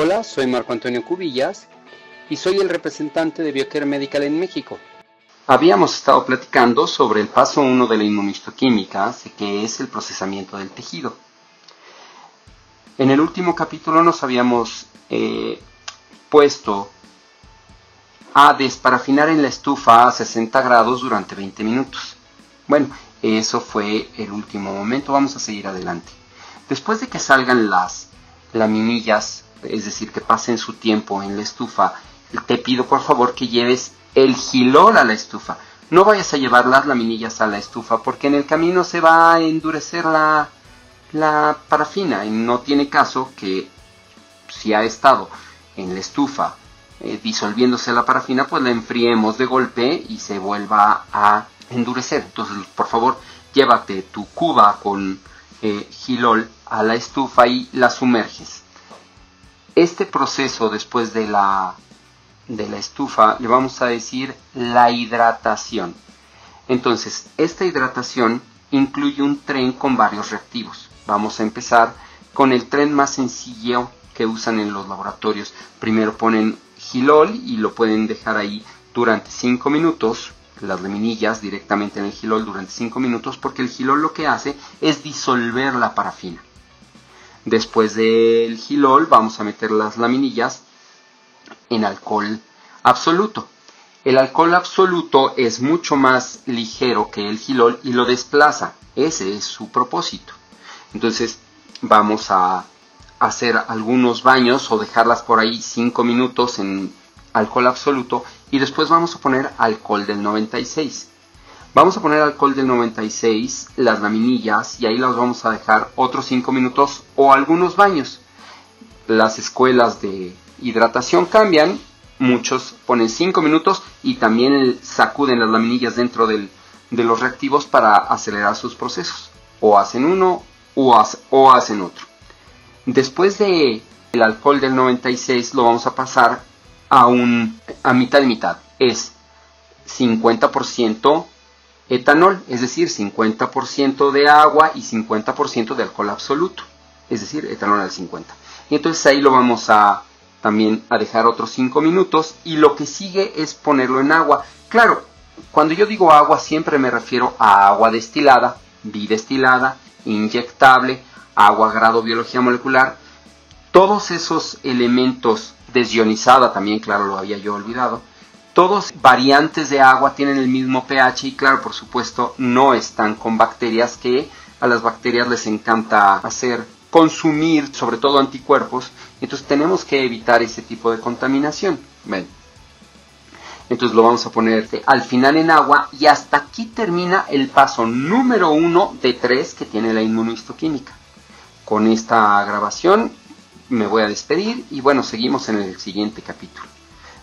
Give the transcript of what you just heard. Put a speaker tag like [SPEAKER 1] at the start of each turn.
[SPEAKER 1] Hola, soy Marco Antonio Cubillas y soy el representante de Biocare Medical en México. Habíamos estado platicando sobre el paso 1 de la inmunistoquímica, que es el procesamiento del tejido. En el último capítulo nos habíamos eh, puesto a desparafinar en la estufa a 60 grados durante 20 minutos. Bueno, eso fue el último momento, vamos a seguir adelante. Después de que salgan las laminillas, es decir, que pasen su tiempo en la estufa, te pido por favor que lleves el gilol a la estufa. No vayas a llevar las laminillas a la estufa porque en el camino se va a endurecer la, la parafina y no tiene caso que si ha estado en la estufa eh, disolviéndose la parafina, pues la enfriemos de golpe y se vuelva a endurecer. Entonces, por favor, llévate tu cuba con eh, gilol a la estufa y la sumerges. Este proceso después de la, de la estufa le vamos a decir la hidratación. Entonces, esta hidratación incluye un tren con varios reactivos. Vamos a empezar con el tren más sencillo que usan en los laboratorios. Primero ponen gilol y lo pueden dejar ahí durante 5 minutos, las laminillas directamente en el gilol durante 5 minutos, porque el gilol lo que hace es disolver la parafina. Después del gilol vamos a meter las laminillas en alcohol absoluto. El alcohol absoluto es mucho más ligero que el gilol y lo desplaza. Ese es su propósito. Entonces vamos a hacer algunos baños o dejarlas por ahí 5 minutos en alcohol absoluto y después vamos a poner alcohol del 96. Vamos a poner alcohol del 96, las laminillas y ahí las vamos a dejar otros 5 minutos o algunos baños. Las escuelas de hidratación cambian, muchos ponen 5 minutos y también sacuden las laminillas dentro de los reactivos para acelerar sus procesos. O hacen uno o, hacen otro. Después de el alcohol del 96 lo vamos a pasar a un a mitad de mitad. Es 50% etanol, es decir, 50% de agua y 50% de alcohol absoluto, es decir, etanol al 50. Y entonces ahí lo vamos a también a dejar otros 5 minutos y lo que sigue es ponerlo en agua. Claro, cuando yo digo agua siempre me refiero a agua destilada, bidestilada, inyectable agua, grado, biología molecular, todos esos elementos, desionizada también, claro, lo había yo olvidado, todos variantes de agua tienen el mismo pH y claro, por supuesto, no están con bacterias que a las bacterias les encanta hacer consumir sobre todo anticuerpos, entonces tenemos que evitar ese tipo de contaminación. Entonces lo vamos a poner al final en agua y hasta aquí termina el paso número uno de tres que tiene la inmunohistoquímica con esta grabación me voy a despedir y bueno, seguimos en el siguiente capítulo.